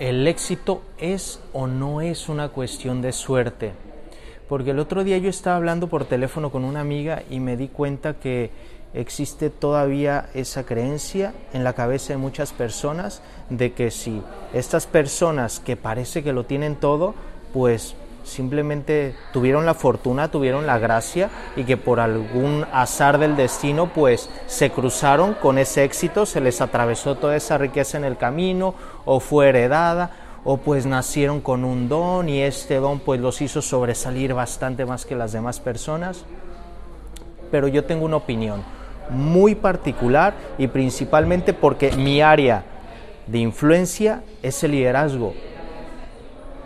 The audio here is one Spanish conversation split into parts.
¿El éxito es o no es una cuestión de suerte? Porque el otro día yo estaba hablando por teléfono con una amiga y me di cuenta que existe todavía esa creencia en la cabeza de muchas personas de que si estas personas que parece que lo tienen todo, pues simplemente tuvieron la fortuna, tuvieron la gracia y que por algún azar del destino pues se cruzaron con ese éxito, se les atravesó toda esa riqueza en el camino o fue heredada o pues nacieron con un don y este don pues los hizo sobresalir bastante más que las demás personas. Pero yo tengo una opinión muy particular y principalmente porque mi área de influencia es el liderazgo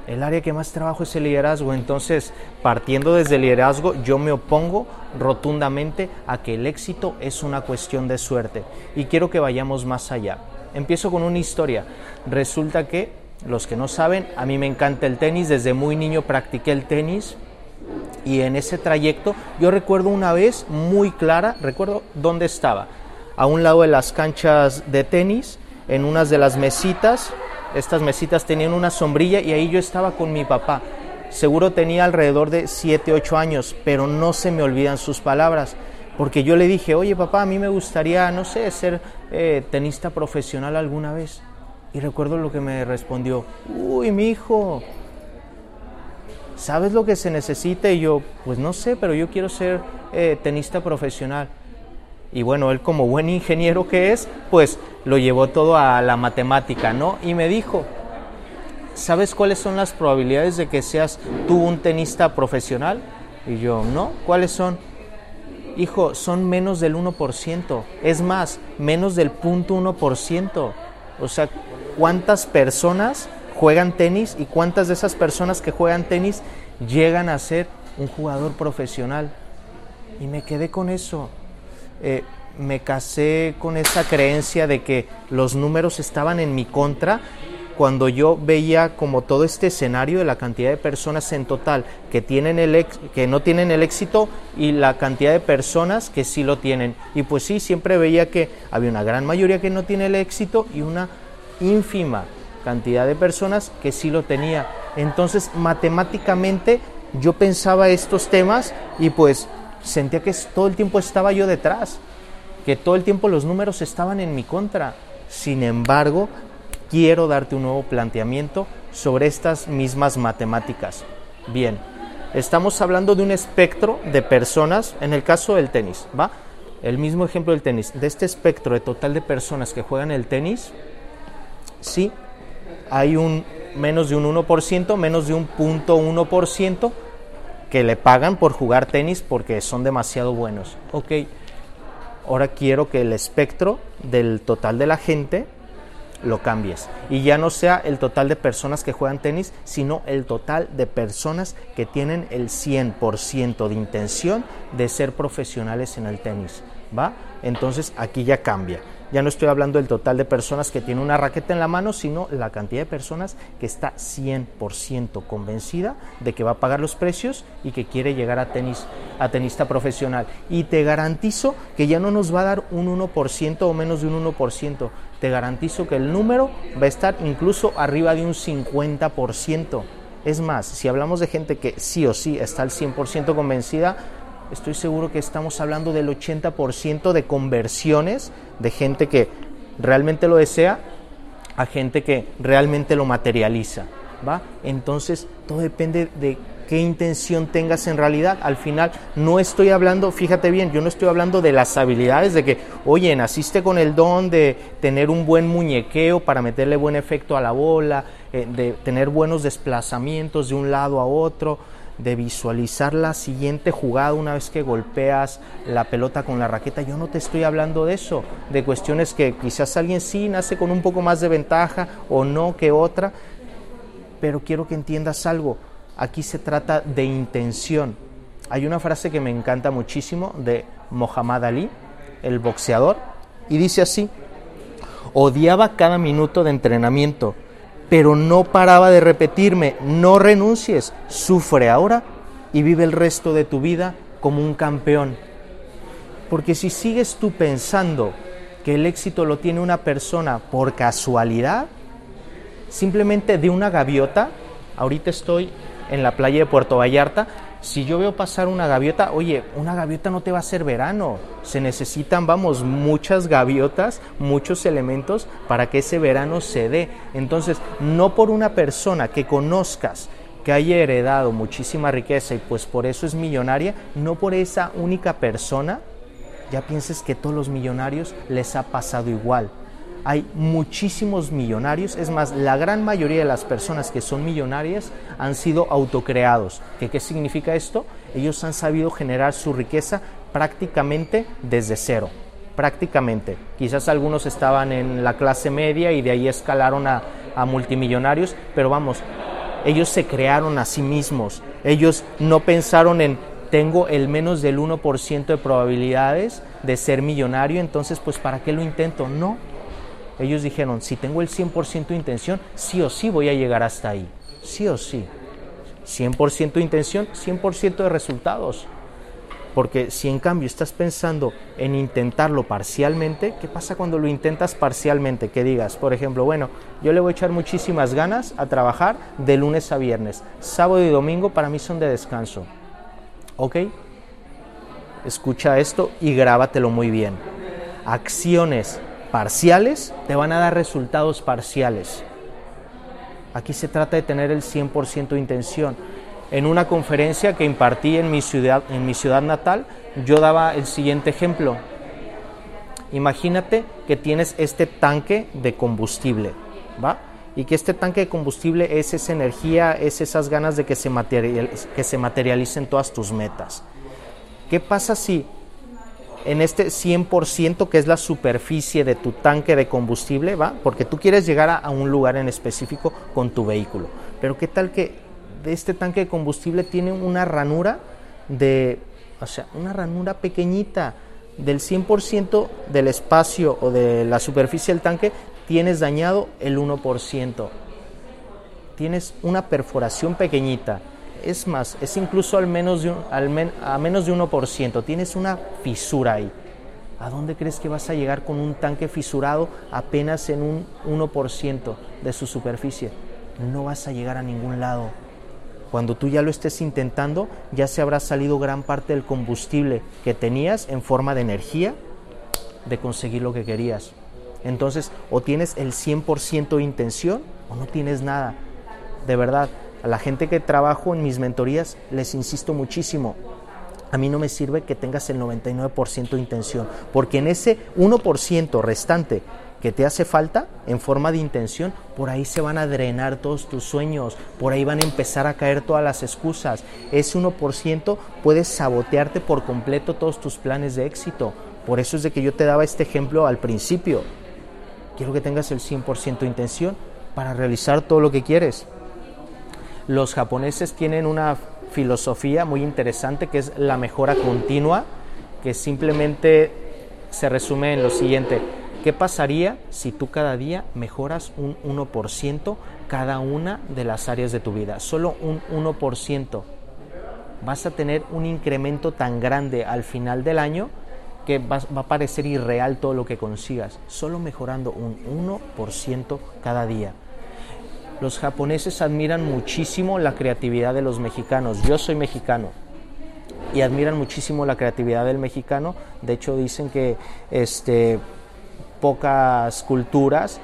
el área que más trabajo es el liderazgo. Entonces, partiendo desde el liderazgo, yo me opongo rotundamente a que el éxito es una cuestión de suerte. Y quiero que vayamos más allá. Empiezo con una historia. Resulta que, los que no saben, a mí me encanta el tenis. Desde muy niño practiqué el tenis. Y en ese trayecto, yo recuerdo una vez muy clara, recuerdo dónde estaba. A un lado de las canchas de tenis, en unas de las mesitas, estas mesitas tenían una sombrilla y ahí yo estaba con mi papá. Seguro tenía alrededor de 7, 8 años, pero no se me olvidan sus palabras. Porque yo le dije, oye papá, a mí me gustaría, no sé, ser eh, tenista profesional alguna vez. Y recuerdo lo que me respondió, uy, mi hijo, ¿sabes lo que se necesita? Y yo, pues no sé, pero yo quiero ser eh, tenista profesional. Y bueno, él como buen ingeniero que es, pues lo llevó todo a la matemática, ¿no? Y me dijo, ¿sabes cuáles son las probabilidades de que seas tú un tenista profesional? Y yo, ¿no? ¿Cuáles son? Hijo, son menos del 1%. Es más, menos del 0.1%. O sea, ¿cuántas personas juegan tenis y cuántas de esas personas que juegan tenis llegan a ser un jugador profesional? Y me quedé con eso. Eh, me casé con esa creencia de que los números estaban en mi contra cuando yo veía como todo este escenario de la cantidad de personas en total que, tienen el que no tienen el éxito y la cantidad de personas que sí lo tienen. Y pues sí, siempre veía que había una gran mayoría que no tiene el éxito y una ínfima cantidad de personas que sí lo tenía. Entonces, matemáticamente yo pensaba estos temas y pues sentía que todo el tiempo estaba yo detrás, que todo el tiempo los números estaban en mi contra. Sin embargo, quiero darte un nuevo planteamiento sobre estas mismas matemáticas. Bien, estamos hablando de un espectro de personas, en el caso del tenis, ¿va? El mismo ejemplo del tenis, de este espectro de total de personas que juegan el tenis, sí, hay un menos de un 1%, menos de un punto 1% que le pagan por jugar tenis porque son demasiado buenos. Ok, ahora quiero que el espectro del total de la gente lo cambies y ya no sea el total de personas que juegan tenis, sino el total de personas que tienen el 100% de intención de ser profesionales en el tenis, ¿va? Entonces aquí ya cambia. Ya no estoy hablando del total de personas que tiene una raqueta en la mano, sino la cantidad de personas que está 100% convencida de que va a pagar los precios y que quiere llegar a, tenis, a tenista profesional. Y te garantizo que ya no nos va a dar un 1% o menos de un 1%. Te garantizo que el número va a estar incluso arriba de un 50%. Es más, si hablamos de gente que sí o sí está al 100% convencida, estoy seguro que estamos hablando del 80% de conversiones de gente que realmente lo desea a gente que realmente lo materializa, ¿va? Entonces, todo depende de qué intención tengas en realidad. Al final, no estoy hablando, fíjate bien, yo no estoy hablando de las habilidades, de que, oye, naciste con el don de tener un buen muñequeo para meterle buen efecto a la bola, eh, de tener buenos desplazamientos de un lado a otro, de visualizar la siguiente jugada una vez que golpeas la pelota con la raqueta. Yo no te estoy hablando de eso, de cuestiones que quizás alguien sí nace con un poco más de ventaja o no que otra, pero quiero que entiendas algo. Aquí se trata de intención. Hay una frase que me encanta muchísimo de Mohammad Ali, el boxeador, y dice así, odiaba cada minuto de entrenamiento pero no paraba de repetirme, no renuncies, sufre ahora y vive el resto de tu vida como un campeón. Porque si sigues tú pensando que el éxito lo tiene una persona por casualidad, simplemente de una gaviota, ahorita estoy en la playa de Puerto Vallarta, si yo veo pasar una gaviota, oye, una gaviota no te va a hacer verano. Se necesitan, vamos, muchas gaviotas, muchos elementos para que ese verano se dé. Entonces, no por una persona que conozcas que haya heredado muchísima riqueza y pues por eso es millonaria, no por esa única persona, ya pienses que todos los millonarios les ha pasado igual hay muchísimos millonarios, es más, la gran mayoría de las personas que son millonarias han sido autocreados. ¿Qué, ¿Qué significa esto? Ellos han sabido generar su riqueza prácticamente desde cero, prácticamente. Quizás algunos estaban en la clase media y de ahí escalaron a, a multimillonarios, pero vamos, ellos se crearon a sí mismos, ellos no pensaron en tengo el menos del 1% de probabilidades de ser millonario, entonces pues ¿para qué lo intento? No, ellos dijeron, si tengo el 100% de intención, sí o sí voy a llegar hasta ahí. Sí o sí. 100% de intención, 100% de resultados. Porque si en cambio estás pensando en intentarlo parcialmente, ¿qué pasa cuando lo intentas parcialmente? Que digas, por ejemplo, bueno, yo le voy a echar muchísimas ganas a trabajar de lunes a viernes. Sábado y domingo para mí son de descanso. ¿Ok? Escucha esto y grábatelo muy bien. Acciones parciales te van a dar resultados parciales. Aquí se trata de tener el 100% de intención. En una conferencia que impartí en mi ciudad, en mi ciudad natal, yo daba el siguiente ejemplo. Imagínate que tienes este tanque de combustible, ¿va? Y que este tanque de combustible es esa energía, es esas ganas de que se, que se materialicen todas tus metas. ¿Qué pasa si en este 100% que es la superficie de tu tanque de combustible, ¿va? Porque tú quieres llegar a, un lugar en específico con tu vehículo. Pero ¿qué tal que de este tanque de combustible tiene una ranura de, o sea, una ranura pequeñita del 100% del espacio o de la superficie del tanque, tienes dañado el 1%. Tienes una perforación pequeñita es más, es incluso al menos de a menos de 1%, tienes una fisura ahí. ¿A dónde crees que vas a llegar con un tanque fisurado apenas en un 1% de su superficie? No vas a llegar a ningún lado. Cuando tú ya lo estés intentando, ya se habrá salido gran parte del combustible que tenías en forma de energía de conseguir lo que querías. Entonces, o tienes el 100% de intención o no tienes nada. De verdad, a la gente que trabajo en mis mentorías les insisto muchísimo. A mí no me sirve que tengas el 99% de intención, porque en ese 1% restante que te hace falta en forma de intención, por ahí se van a drenar todos tus sueños, por ahí van a empezar a caer todas las excusas. Ese 1% puede sabotearte por completo todos tus planes de éxito. Por eso es de que yo te daba este ejemplo al principio. Quiero que tengas el 100% de intención para realizar todo lo que quieres. Los japoneses tienen una filosofía muy interesante que es la mejora continua, que simplemente se resume en lo siguiente. ¿Qué pasaría si tú cada día mejoras un 1% cada una de las áreas de tu vida? Solo un 1%. Vas a tener un incremento tan grande al final del año que va, a parecer irreal todo lo que consigas, solo mejorando un 1% cada día. Los japoneses admiran muchísimo la creatividad de los mexicanos. Yo soy mexicano y admiran muchísimo la creatividad del mexicano. De hecho, dicen que este, pocas culturas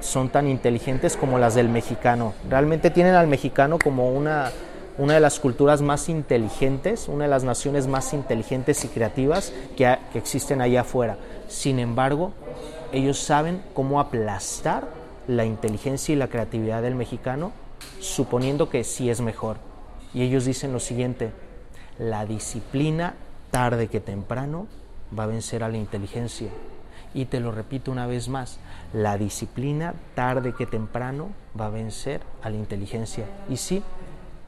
son tan inteligentes como las del mexicano. Realmente tienen al mexicano como una, una de las culturas más inteligentes, una de las naciones más inteligentes y creativas que, que existen allá afuera. Sin embargo, ellos saben cómo aplastar la inteligencia y la creatividad del mexicano, suponiendo que sí es mejor. Y ellos dicen lo siguiente, la disciplina tarde que temprano va a vencer a la inteligencia. Y te lo repito una vez más, la disciplina tarde que temprano va a vencer a la inteligencia. Y sí,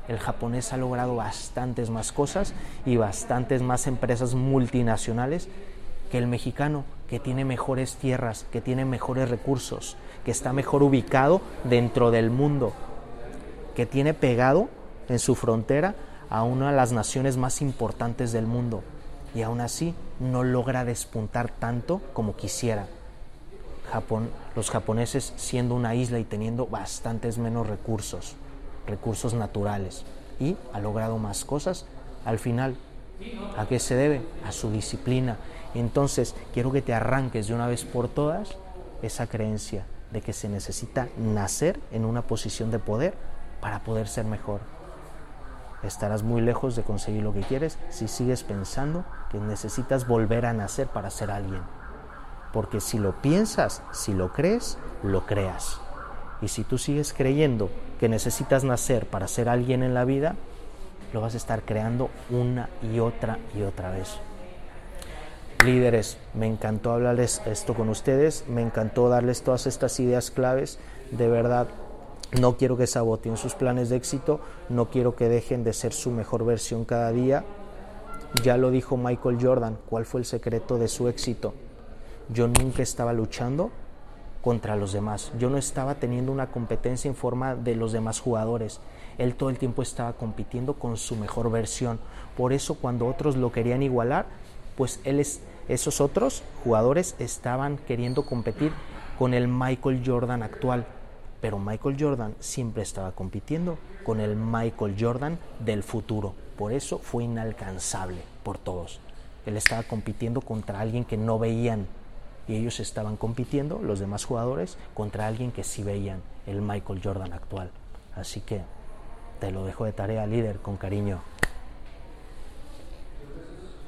el japonés ha logrado bastantes más cosas y bastantes más empresas multinacionales que el mexicano, que tiene mejores tierras, que tiene mejores recursos, que está mejor ubicado dentro del mundo, que tiene pegado en su frontera a una de las naciones más importantes del mundo y aún así no logra despuntar tanto como quisiera. Japón, los japoneses siendo una isla y teniendo bastantes menos recursos, recursos naturales, y ha logrado más cosas, al final, ¿a qué se debe? A su disciplina. Entonces, quiero que te arranques de una vez por todas esa creencia de que se necesita nacer en una posición de poder para poder ser mejor. Estarás muy lejos de conseguir lo que quieres si sigues pensando que necesitas volver a nacer para ser alguien. Porque si lo piensas, si lo crees, lo creas. Y si tú sigues creyendo que necesitas nacer para ser alguien en la vida, lo vas a estar creando una y otra y otra vez. Líderes, me encantó hablarles esto con ustedes, me encantó darles todas estas ideas claves, de verdad. No quiero que saboteen sus planes de éxito, no quiero que dejen de ser su mejor versión cada día. Ya lo dijo Michael Jordan, ¿cuál fue el secreto de su éxito? Yo nunca estaba luchando contra los demás. Yo no estaba teniendo una competencia en forma de los demás jugadores. Él todo el tiempo estaba compitiendo con su mejor versión. Por eso cuando otros lo querían igualar, pues esos otros jugadores estaban queriendo competir con el Michael Jordan actual. Pero Michael Jordan siempre estaba compitiendo con el Michael Jordan del futuro. Por eso fue inalcanzable por todos. Él estaba compitiendo contra alguien que no veían y ellos estaban compitiendo, los demás jugadores, contra alguien que sí veían, el Michael Jordan actual. Así que te lo dejo de tarea, líder, con cariño.